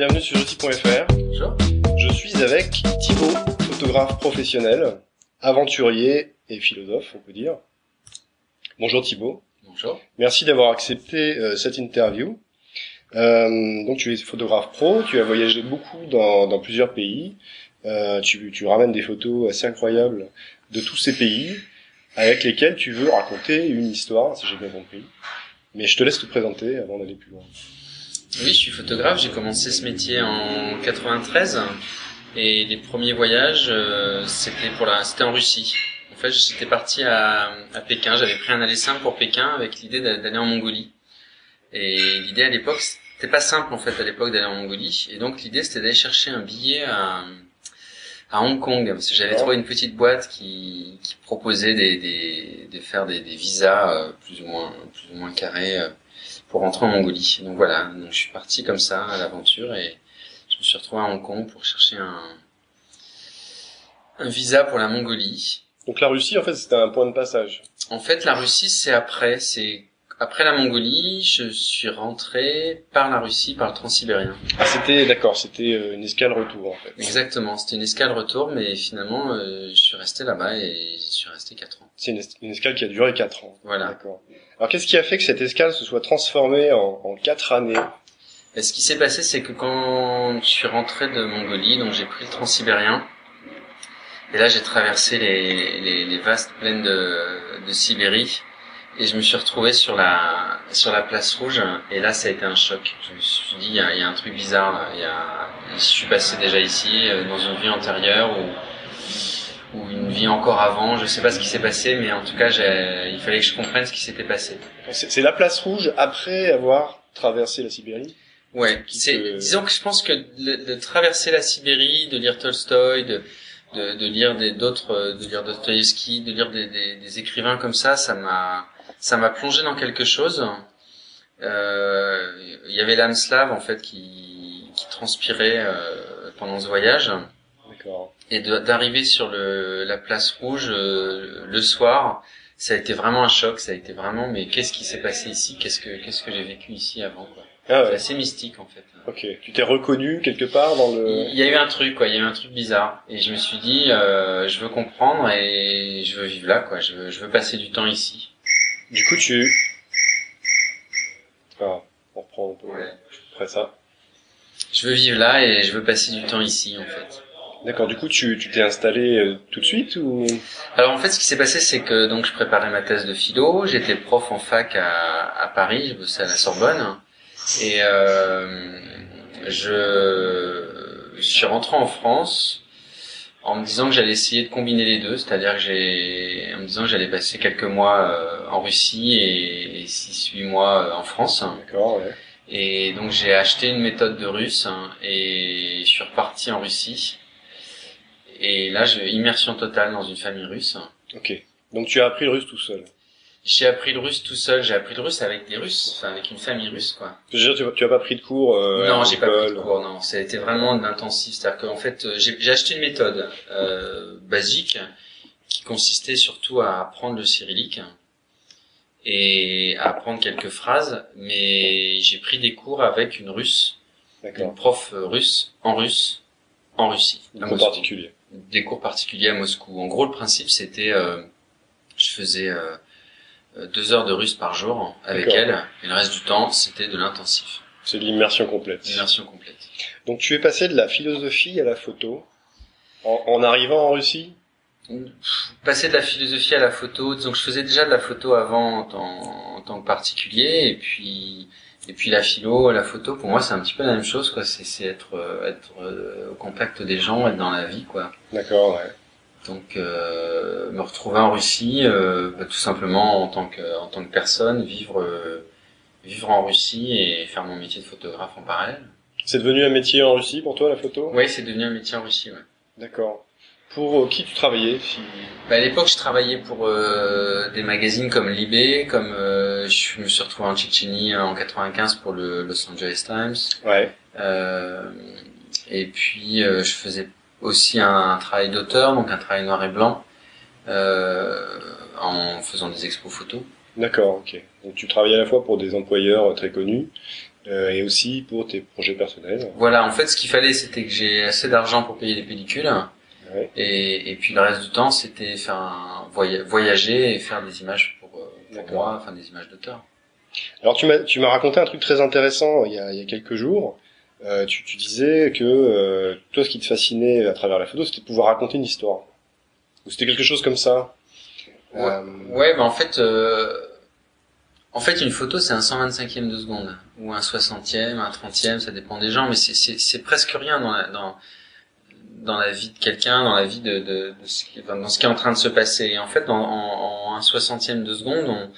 bienvenue sur jeudi.fr. Bonjour. Je suis avec Thibaut, photographe professionnel, aventurier et philosophe, on peut dire. Bonjour Thibaut. Bonjour. Merci d'avoir accepté euh, cette interview. Euh, donc tu es photographe pro, tu as voyagé beaucoup dans, dans plusieurs pays. Euh, tu, tu ramènes des photos assez incroyables de tous ces pays avec lesquels tu veux raconter une histoire, si j'ai bien compris. Mais je te laisse te présenter avant d'aller plus loin. Oui, je suis photographe. J'ai commencé ce métier en 93 et les premiers voyages, euh, c'était pour la, c'était en Russie. En fait, j'étais parti à, à Pékin. J'avais pris un aller simple pour Pékin avec l'idée d'a- d'aller en Mongolie. Et l'idée à l'époque, c'était pas simple en fait à l'époque d'aller en Mongolie. Et donc l'idée c'était d'aller chercher un billet à, à Hong Kong parce que j'avais trouvé une petite boîte qui, qui proposait des, des, de faire des, des visas euh, plus ou moins plus ou moins carrés euh, pour rentrer en Mongolie. Donc voilà, donc je suis parti comme ça à l'aventure et je me suis retrouvé à Hong Kong pour chercher un un visa pour la Mongolie. Donc la Russie, en fait, c'était un point de passage. En fait, la Russie, c'est après. C'est après la Mongolie, je suis rentré par la Russie, par le Transsibérien. Ah, c'était, d'accord, c'était euh, une escale retour, en fait. Exactement. C'était une escale retour, mais finalement, euh, je suis resté là-bas et j'y suis resté quatre ans. C'est une, es- une escale qui a duré 4 ans. Voilà. D'accord. Alors qu'est-ce qui a fait que cette escale se soit transformée en, en 4 années? Et ce qui s'est passé, c'est que quand je suis rentré de Mongolie, donc j'ai pris le Transsibérien, et là j'ai traversé les, les, les vastes plaines de, de Sibérie, et je me suis retrouvé sur la sur la place rouge, et là ça a été un choc. Je me suis dit, il y a, il y a un truc bizarre, là. il y a, je suis passé déjà ici, euh, dans une vie antérieure, ou ou une vie encore avant, je sais pas ce qui s'est passé, mais en tout cas, j'ai- il fallait que je comprenne ce qui s'était passé. C'est c'est la place rouge après avoir traversé la Sibérie Ouais, c'est, te- disons que je pense que de, de traverser la Sibérie, de lire Tolstoï, de, de, de lire des, d'autres, euh, de lire Dostoïevski, de lire des, des, des écrivains comme ça, ça m'a, ça m'a plongé dans quelque chose. Euh, Il y avait l'âme slave en fait qui, qui transpirait euh, pendant ce voyage et d'arriver sur le, la place rouge euh, le soir, ça a été vraiment un choc. Ça a été vraiment, mais qu'est-ce qui s'est passé ici? Qu'est-ce que qu'est-ce que j'ai vécu ici avant quoi? Ah C'est ouais. assez mystique en fait. Ok. Tu t'es reconnu quelque part dans le... Il y a eu un truc, quoi. Il y a eu un truc bizarre, et je me suis dit, euh, je veux comprendre et je veux vivre là, quoi. Je veux, je veux passer du temps ici. Du coup, tu... Ah, on reprend un peu Ouais. après ça. Je veux vivre là et je veux passer du temps ici, en fait. D'accord. Du coup, tu tu t'es installé euh, tout de suite ou? Alors en fait, ce qui s'est passé, c'est que donc je préparais ma thèse de philo. J'étais prof en fac à, à Paris. Je bossais à la Sorbonne, et euh, je, je suis rentré en France en me disant que j'allais essayer de combiner les deux, c'est-à-dire que j'ai, en me disant que j'allais passer quelques mois euh, en Russie et, et 6-8 mois euh, en France. D'accord. Ouais. Et donc j'ai acheté une méthode de russe hein, et je suis reparti en Russie. Et là, je immersion totale dans une famille russe. Ok. Donc tu as appris le russe tout seul. J'ai appris le russe tout seul. J'ai appris le russe avec des Russes, enfin avec une famille russe, quoi. Je veux dire, tu, tu as pas pris de cours euh, non, j'ai pas pris de cours. Non, ça a été vraiment de l'intensif. C'est-à-dire qu'en fait, euh, j'ai acheté une méthode euh, basique qui consistait surtout à apprendre le cyrillique et à apprendre quelques phrases. Mais j'ai pris des cours avec une Russe, une prof euh, russe en russe en Russie. à En Moscou. particulier. des cours particuliers à Moscou. En gros, le principe, c'était, euh, je faisais euh, deux heures de russe par jour avec elle, et le reste du temps, c'était de l'intensif, C'est l'immersion complète. immersion complète. Donc tu es passé de la philosophie à la photo en, en arrivant en Russie? Passer de la philosophie à la photo, disons que je faisais déjà de la photo avant en tant, en tant que particulier, et puis et puis la philo, la photo, pour moi, c'est un petit peu la même chose, quoi. C'est c'est être euh, être euh, au contact des gens, être dans la vie, quoi. D'accord. Ouais. Donc euh, me retrouver en Russie, euh, bah, tout simplement en tant que en tant que personne, vivre euh, vivre en Russie et faire mon métier de photographe en parallèle. C'est devenu un métier en Russie pour toi la photo? Oui, c'est devenu un métier en Russie. Ouais. D'accord. Pour qui tu travaillais si... Bah, à l'époque, je travaillais pour des magazines comme Libé, comme je me suis retrouvé en Tchétchénie en 95 pour le Los Angeles Times. Ouais. Et puis je faisais aussi un, un travail d'auteur, donc un travail noir et blanc, euh, en faisant des expos photos. D'accord, ok. Donc tu travaillais à la fois pour des employeurs euh, très connus euh, et aussi pour tes projets personnels. Voilà, en fait, ce qu'il fallait, c'était que j'ai assez d'argent pour payer les pellicules. Ouais. Et, et puis le reste du temps, c'était faire un voya- voyager et faire des images pour, euh, pour moi, enfin des images d'auteur. Alors tu m'as tu m'as raconté un truc très intéressant il y a, il y a quelques jours. Euh, tu, tu disais que euh, toi, ce qui te fascinait à travers la photo, c'était de pouvoir raconter une histoire. Ou c'était quelque chose comme ça. Ouais. Euh, Ouais, bah en fait, euh, en fait, une photo, c'est un 125e de seconde, ou un 60e, un 30e, ça dépend des gens, mais c'est, c'est, c'est presque rien dans la, dans, dans la vie de quelqu'un, dans la vie de, de, de ce qui, dans ce qui est en train de se passer. Et en fait, en, en, en un 60e de seconde, on,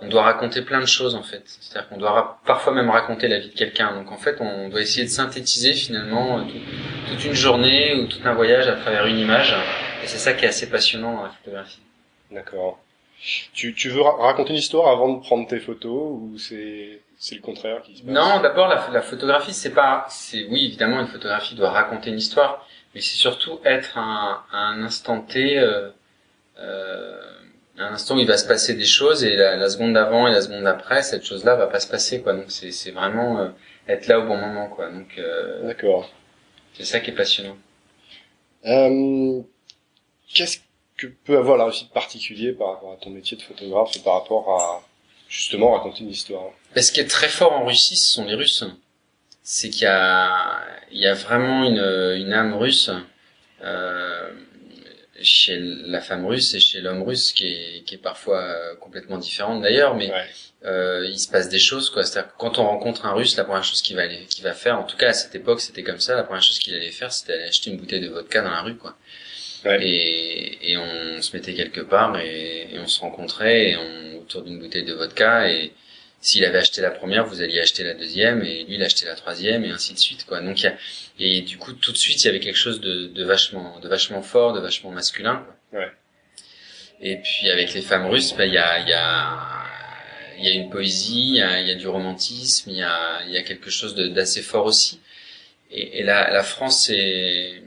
on doit raconter plein de choses, en fait. C'est-à-dire qu'on doit parfois même raconter la vie de quelqu'un. Donc, en fait, on doit essayer de synthétiser, finalement, euh, tout- toute une journée ou tout un voyage à travers une image. Et c'est ça qui est assez passionnant dans la photographie. D'accord. Tu, tu veux ra- raconter une histoire avant de prendre tes photos ou c'est c'est le contraire qui se passe? Non, d'abord la, la photographie, c'est pas, c'est oui évidemment une photographie doit raconter une histoire, mais c'est surtout être un, un instant T, euh, euh, un instant où il va se passer des choses et la, la seconde d'avant et la seconde d'après, cette chose-là va pas se passer quoi. Donc c'est c'est vraiment euh, être là au bon moment quoi. Donc euh, D'accord. c'est ça qui est passionnant. Euh, Qu'est-ce que peut avoir la Russie de particulier par rapport à ton métier de photographe et par rapport à justement raconter une histoire Mais ce qui est très fort en Russie, ce sont les Russes. C'est qu'il y a, il y a vraiment une, une âme russe euh, chez la femme russe et chez l'homme russe, qui est, qui est parfois euh, complètement différente d'ailleurs, mais Ouais. euh, il se passe des choses quoi. C'est-à-dire que quand on rencontre un Russe, la première chose qu'il va aller, qu'il va faire, en tout cas à cette époque, c'était comme ça. La première chose qu'il allait faire, c'était aller acheter une bouteille de vodka dans la rue, quoi. Ouais. Et, et on se mettait quelque part et, et on se rencontrait et on, autour d'une bouteille de vodka et s'il avait acheté la première, vous alliez acheter la deuxième et lui il achetait la troisième et ainsi de suite quoi. Donc y a, et du coup tout de suite il y avait quelque chose de, de vachement de vachement fort, de vachement masculin. Quoi. Ouais. Et puis avec les femmes russes, bah, il y a il y a il y a une poésie, il y a, y a du romantisme, il y a il y a quelque chose d'assez fort aussi. Et, et la, la France est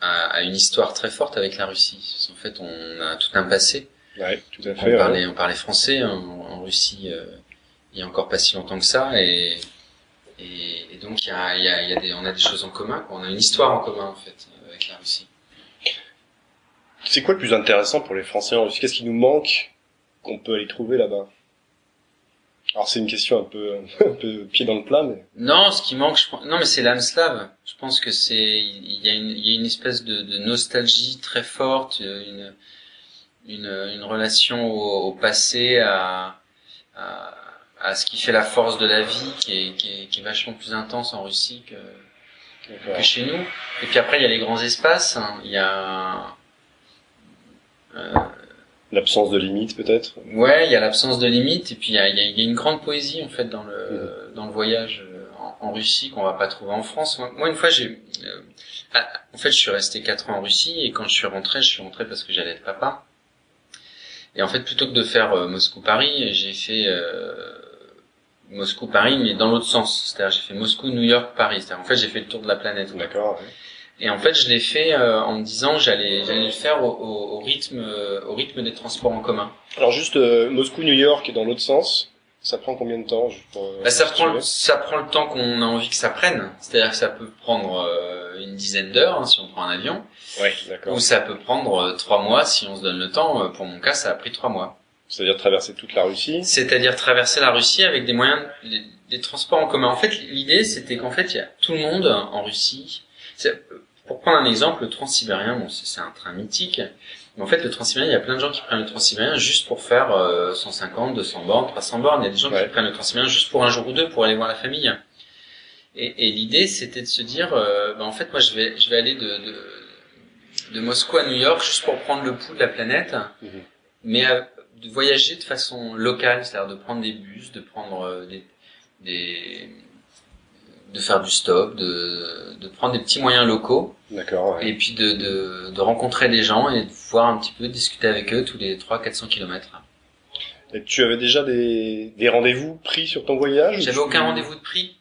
a, a une histoire très forte avec la Russie. En fait, on a tout un passé. Ouais, tout à On ouais. parlait, on parlait français en, en Russie euh, il y a encore pas si longtemps que ça, et, et, et donc il y a, il y, a, il y a des, on a des choses en commun. Quoi. On a une histoire en commun en fait avec la Russie. C'est quoi le plus intéressant pour les Français en Russie? Qu'est-ce qui nous manque qu'on peut aller trouver là-bas? Alors c'est une question un peu, un peu pied dans le plat, mais Non, ce qui manque, je pense, non mais c'est l'âme slave. Je pense que c'est, il y a une, il y a une espèce de, de nostalgie très forte, une, une, une relation au, au passé, à, à, à ce qui fait la force de la vie, qui est, qui est, qui est vachement plus intense en Russie que, que chez nous. Et puis après, il y a les grands espaces. hein. Il y a, euh, l'absence de limite peut-être? ouais, il y a l'absence de limite. Et puis il y a, il y a- y a une grande poésie en fait dans le dans le voyage euh, en, en Russie qu'on va pas trouver en France. Moi, moi, une fois, j'ai, euh, ah, en fait, je suis resté quatre ans en Russie et quand je suis rentré, je suis rentré parce que j'allais être papa. Et en fait, plutôt que de faire euh, Moscou-Paris, j'ai fait euh, Moscou-Paris, mais dans l'autre sens. C'est-à-dire, j'ai fait Moscou-New York-Paris. C'est-à-dire, en fait, j'ai fait le tour de la planète. D'accord. ouais. Et en fait, je l'ai fait euh, en me disant j'allais j'allais le faire au, au, au rythme euh, au rythme des transports en commun. Alors juste euh, Moscou-New York et dans l'autre sens, ça prend combien de temps pour, euh, Bah, ça prend ça prend le temps qu'on a envie que ça prenne. C'est-à-dire que ça peut prendre euh, une dizaine d'heures hein, si on prend un avion, Ouais, d'accord. ou ça peut prendre euh, trois mois si on se donne le temps. Euh, Pour mon cas, ça a pris trois mois. C'est-à-dire traverser toute la Russie? C'est-à-dire traverser la Russie avec des moyens, des, des transports en commun. En fait, l'idée c'était qu'en fait, il y a tout le monde en Russie. Pour prendre un exemple, le Transsibérien, bon, c'est c'est un train mythique. Mais en fait, le Transsibérien, il y a plein de gens qui prennent le Transsibérien juste pour faire euh, 150, 200 bornes, 300 bornes. Il y a des gens Ouais. qui prennent le Transsibérien juste pour un jour ou deux pour aller voir la famille. Et, et l'idée, c'était de se dire, euh, bah, en fait, moi, je vais, je vais aller de, de, de Moscou à New York juste pour prendre le pouls de la planète, Mhm. mais à- de voyager de façon locale, c'est-à-dire de prendre des bus, de prendre euh, des, des de faire du stop, de, de prendre des petits moyens locaux D'accord. ouais. et puis de, de, de rencontrer des gens et de voir un petit peu discuter avec eux tous les 300-400 kilomètres. Et tu avais déjà des, des rendez-vous pris sur ton voyage J'avais tu- aucun rendez-vous de prix.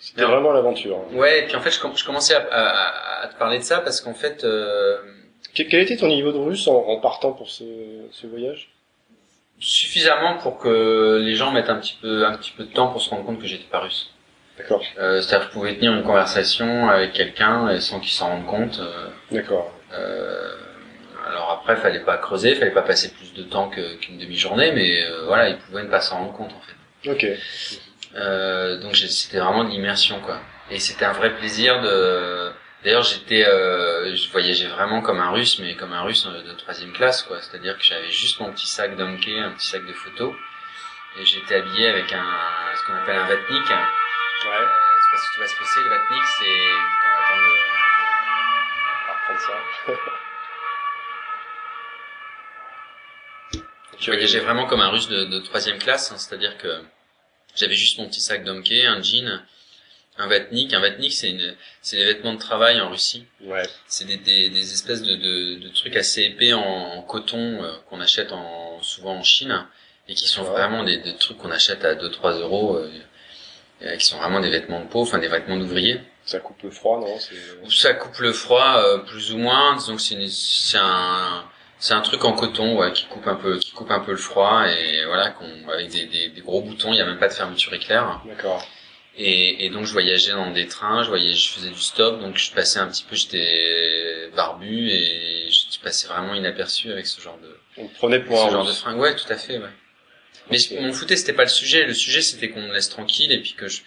C'était vraiment l'aventure. Ouais, et puis en fait je, com- je commençais à, à, à- à te parler de ça parce qu'en fait euh, Quel, quel était ton niveau de russe en, en partant pour ce, ce voyage? suffisamment pour que les gens mettent un petit peu un petit peu de temps pour se rendre compte que j'étais pas russe. D'accord. Euh, C'est-à-dire que je pouvais tenir une conversation avec quelqu'un et sans qu'il s'en rende compte. euh, D'accord. euh, alors après, fallait pas creuser, fallait pas passer plus de temps qu'une demi-journée, mais voilà, ils pouvaient ne pas s'en rendre compte en fait. Ok. Euh, donc c'était vraiment de l'immersion quoi. Et c'était un vrai plaisir de. D'ailleurs j'étais, euh, je voyageais vraiment comme un russe, mais comme un russe euh, de troisième classe quoi. C'est-à-dire que j'avais juste mon petit sac d'hockey, un petit sac de photos, et j'étais habillé avec un ce qu'on appelle un vatnik. Euh, Ouais. je sais pas si tu vois ce que c'est le vatnik, c'est. On va attendre On va reprendre ça. Je voyageais vraiment comme un russe de, de troisième classe, hein, c'est-à-dire que j'avais juste mon petit sac d'hockey, un jean, un vatnik. Un vatnik, c'est une, c'est des vêtements de travail en Russie. Ouais. C'est des, des, des espèces de, de, de trucs assez épais en, en coton euh, qu'on achète en, souvent en Chine et qui sont vraiment des, des trucs qu'on achète à 2-3 euros, euh, euh, qui sont vraiment des vêtements de peau, enfin des vêtements d'ouvriers. Ça coupe le froid, non? Où ça coupe le froid euh, plus ou moins, que c'est c'est un c'est un truc en coton ouais, qui coupe un peu qui coupe un peu le froid et voilà avec des, des, des gros boutons, il y a même pas de fermeture éclair. D'accord. Et, et donc je voyageais dans des trains, je voyageais, je faisais du stop, donc je passais un petit peu, j'étais barbu et je passais vraiment inaperçu avec ce genre de On prenait pour ce un genre de russe. fringue. Ouais, tout à fait, ouais. Mais Ok. je- mon foutait, c'était pas le sujet. Le sujet, c'était qu'on me laisse tranquille et puis que je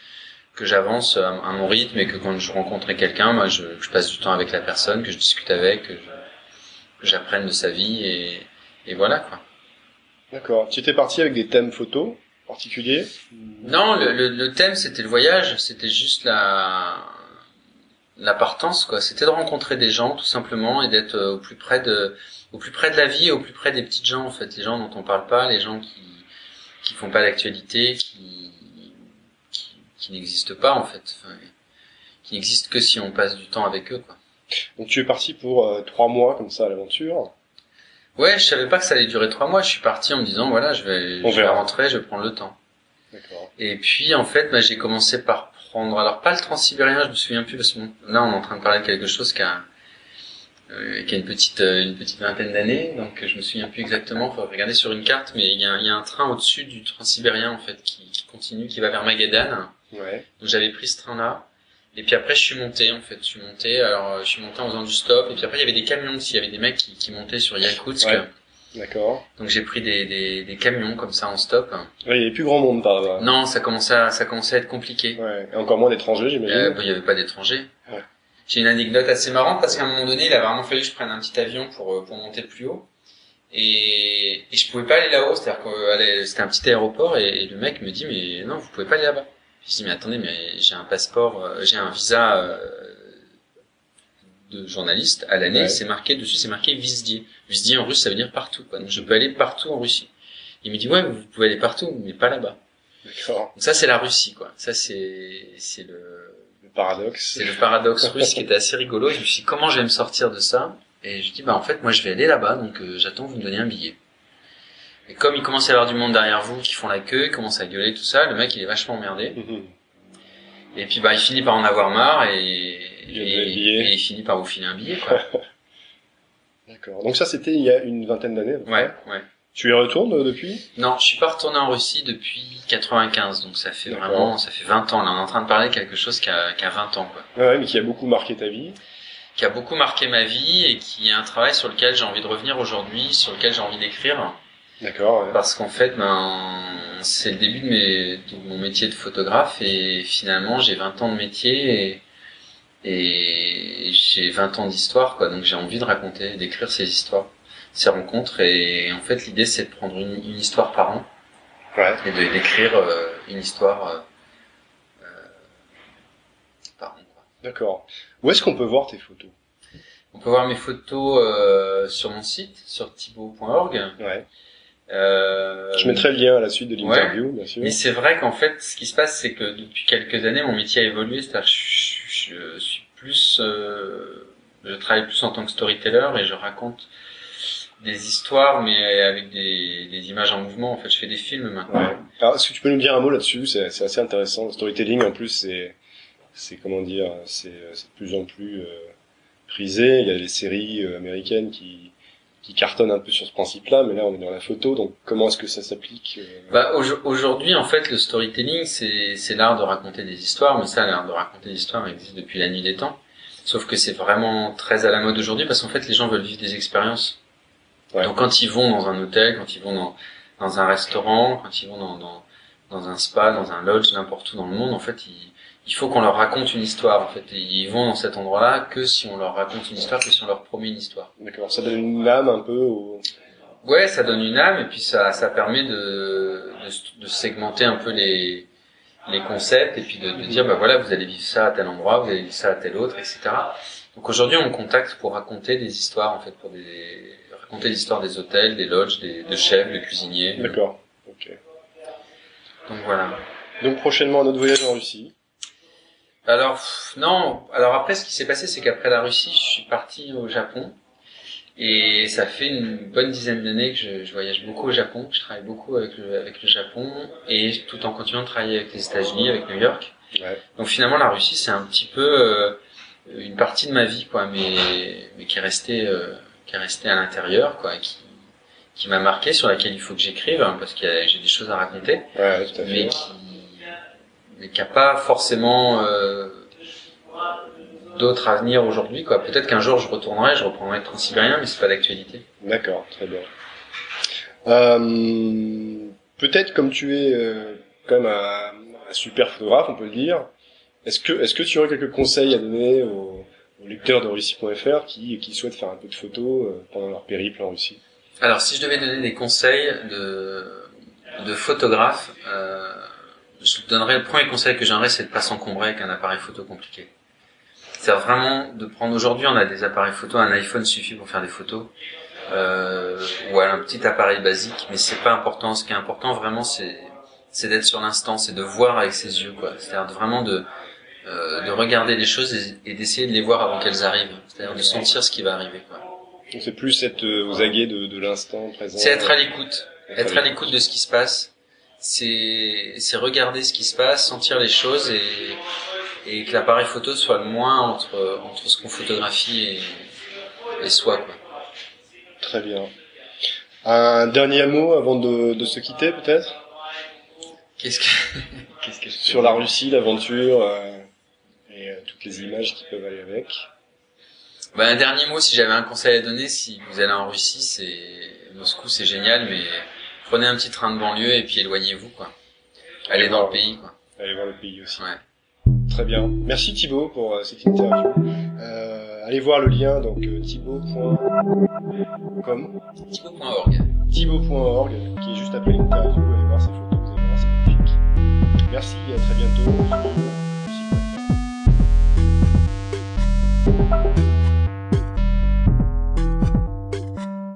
que j'avance à, à mon rythme et que quand je rencontrais quelqu'un, moi, je, je passe du temps avec la personne, que je discute avec, que je- que j'apprenne de sa vie et, et voilà quoi. D'accord. Tu étais parti avec des thèmes photos particuliers? Non, le, le, le thème c'était le voyage, c'était juste la la partance quoi. C'était de rencontrer des gens tout simplement et d'être euh, au plus près de au plus près de la vie au plus près des petites gens en fait, les gens dont on parle pas, les gens qui qui font pas l'actualité, qui qui, qui n'existent pas en fait, enfin, qui n'existent que si on passe du temps avec eux quoi. Donc tu es parti pour euh, trois mois comme ça à l'aventure. Ouais, je savais pas que ça allait durer trois mois. Je suis parti en me disant voilà, je vais, On je vais verra. rentrer, je vais prendre le temps. D'accord. Et puis en fait, bah, j'ai commencé par prendre, alors pas le transsibérien, je me souviens plus parce que là on est en train de parler de quelque chose qui a, euh, qui a une petite euh, une petite vingtaine d'années, donc je me souviens plus exactement. Faut regarder sur une carte, mais il y a, un- il y a un train au-dessus du transsibérien en fait qui, qui continue, qui va vers Magadan. Ouais. Donc j'avais pris ce train-là. Et puis après, je suis monté, en fait. Je suis monté, alors, je suis monté en faisant du stop. Et puis après, il y avait des camions aussi. Il y avait des mecs qui, qui montaient sur Yakoutsk. Ouais. D'accord. Donc j'ai pris des, des, des camions comme ça en stop. Ouais, il y avait plus grand monde par là-bas. Non, ça commençait à, ça commençait à être compliqué. Ouais. Et encore moins d'étrangers, j'imagine. Euh, bon, il y avait pas d'étrangers. Ouais. J'ai une anecdote assez marrante parce qu'à un moment donné, il a vraiment fallu que je prenne un petit avion pour, euh, pour monter plus haut. Et, et je pouvais pas aller là-haut, c'est-à-dire que c'était un petit aéroport et, et le mec me dit mais non, vous pouvez pas aller là-bas. Je dis mais attendez, mais j'ai un passeport, euh, j'ai un visa euh, de journaliste à l'année, Ouais. c'est marqué dessus, c'est marqué Vizdier. Vizdier en russe, ça veut dire partout. Quoi. Donc je peux aller partout en Russie. Il me dit ouais, vous pouvez aller partout, mais pas là-bas. D'accord. Donc ça c'est la Russie quoi. Ça c'est c'est le Le paradoxe. c'est le paradoxe russe qui était assez rigolo. Et je me suis dit, comment je vais me sortir de ça? Et je dis, bah en fait, moi je vais aller là-bas, donc euh, j'attends que vous me donniez un billet. Et comme il commence à y avoir du monde derrière vous qui font la queue, il commence à gueuler, tout ça, le mec il est vachement emmerdé. Mhm. Et puis bah il finit par en avoir marre et, Il et, il finit par vous filer un billet quoi. D'accord. Donc ça, c'était il y a une vingtaine d'années. Ouais, ouais. Tu y retournes euh, depuis? Non, je suis pas retourné en Russie depuis 95, donc ça fait vraiment, ça fait 20 ans. Là, on est en train de parler de quelque chose qui a, qui a 20 ans quoi. Ouais, mais qui a beaucoup marqué ta vie. qui a beaucoup marqué ma vie et qui est un travail sur lequel j'ai envie de revenir aujourd'hui, sur lequel j'ai envie d'écrire. D'accord. ouais. Parce qu'en fait, ben, c'est le début de, mes, de mon métier de photographe et finalement, j'ai 20 ans de métier et, et j'ai 20 ans d'histoire, quoi. Donc j'ai envie de raconter, d'écrire ces histoires, ces rencontres. Et en fait, l'idée, c'est de prendre une, une histoire par an Ouais. et de- d'écrire euh, une histoire euh, euh, par an, quoi. D'accord. Où est-ce qu'on peut voir tes photos? On peut voir mes photos euh, sur mon site, sur thibaut.org. Ouais. Euh, Je mettrai le lien à la suite de l'interview, bien sûr. Mais c'est vrai qu'en fait, ce qui se passe, c'est que depuis quelques années, mon métier a évolué. C'est-à-dire, je, je suis plus, euh, je travaille plus en tant que storyteller et je raconte des histoires, mais avec des, des images en mouvement. En fait, je fais des films maintenant. Ouais. Alors, est-ce que tu peux nous dire un mot là-dessus? C'est assez intéressant. Le storytelling, en plus, c'est, c'est comment dire, c'est c'est de plus en plus euh, prisé. Il y a les séries euh, américaines qui, qui cartonne un peu sur ce principe-là, mais là on est dans la photo, donc comment est-ce que ça s'applique euh Bah aujourd'hui en fait le storytelling c'est c'est l'art de raconter des histoires, mais ça l'art de raconter des histoires existe depuis la nuit des temps. Sauf que c'est vraiment très à la mode aujourd'hui parce qu'en fait les gens veulent vivre des expériences. Ouais. Donc quand ils vont dans un hôtel, quand ils vont dans dans un restaurant, quand ils vont dans dans, dans un spa, dans un lodge, n'importe où dans le monde, en fait ils il faut qu'on leur raconte une histoire en fait. Et ils vont dans cet endroit-là que si on leur raconte une histoire, que si on leur promet une histoire. D'accord, ça donne une âme un peu au... Ouais, ça donne une âme et puis ça, ça permet de, de, de segmenter un peu les, les concepts et puis de, de dire bah voilà vous allez vivre ça à tel endroit, vous allez vivre ça à tel autre, etc. Donc aujourd'hui on contacte pour raconter des histoires en fait, pour des raconter l'histoire des hôtels, des lodges, des de chefs, de cuisiniers. D'accord, ok. Donc voilà. Donc prochainement un autre voyage en Russie. Alors non, alors après ce qui s'est passé c'est qu'après la Russie je suis parti au Japon et ça fait une bonne dizaine d'années que je, je, voyage beaucoup au Japon, je travaille beaucoup avec le, avec le Japon et tout en continuant de travailler avec les États-Unis, avec New York. Ouais. Donc finalement la Russie c'est un petit peu euh, une partie de ma vie quoi, mais mais qui est restée euh, qui est restée à l'intérieur quoi, qui qui m'a marqué sur laquelle il faut que j'écrive hein, parce que j'ai des choses à raconter, Ouais, tout à fait. mais qui mais qui a pas forcément euh, d'autres à venir aujourd'hui quoi. Peut-être qu'un jour je retournerai, je reprendrai le Transsibérien, mais c'est pas d'actualité. D'accord, très bien. Euh, Peut-être comme tu es euh, quand même un, un super photographe, on peut le dire. Est-ce que est-ce que tu aurais quelques conseils à donner aux, aux lecteurs de Russie.fr qui qui souhaitent faire un peu de photos euh, pendant leur périple en Russie? Alors si je devais donner des conseils de de photographe, euh, je donnerais le premier conseil que j'aimerais, c'est de pas s'encombrer avec un appareil photo compliqué. C'est vraiment de prendre aujourd'hui, on a des appareils photo, un iPhone suffit pour faire des photos, euh, ou un petit appareil basique, mais c'est pas important. Ce qui est important vraiment, c'est c'est d'être sur l'instant, c'est de voir avec ses yeux, quoi. C'est-à-dire vraiment de euh, de regarder les choses et, et d'essayer de les voir avant qu'elles arrivent. C'est-à-dire de sentir ce qui va arriver, quoi. C'est plus être euh, aux aguets de, de l'instant présent. C'est être à l'écoute, être à l'écoute de ce qui se passe. C'est regarder ce qui se passe, sentir les choses et et que l'appareil photo soit le moins entre entre ce qu'on photographie et et soi, quoi. Très bien. Un dernier mot avant de, de se quitter peut-être? Qu'est-ce que qu'est-ce que je sur la Russie, l'aventure euh, et euh, toutes les images qui peuvent aller avec. Bah, un dernier mot, si j'avais un conseil à donner, si vous allez en Russie, c'est Moscou, c'est génial, mais Prenez un petit train de banlieue et puis éloignez-vous, quoi. Allez, dans voir, le pays, quoi. Allez voir le pays aussi. Ouais. Très bien. Merci Thibaut pour euh, cette interview. Euh, allez voir le lien, donc euh, thibaut.com. Thibaut.org. Thibaut.org, qui est juste après l'interview. Allez voir ses photos, vous allez voir, c'est magnifique. Merci, à très bientôt.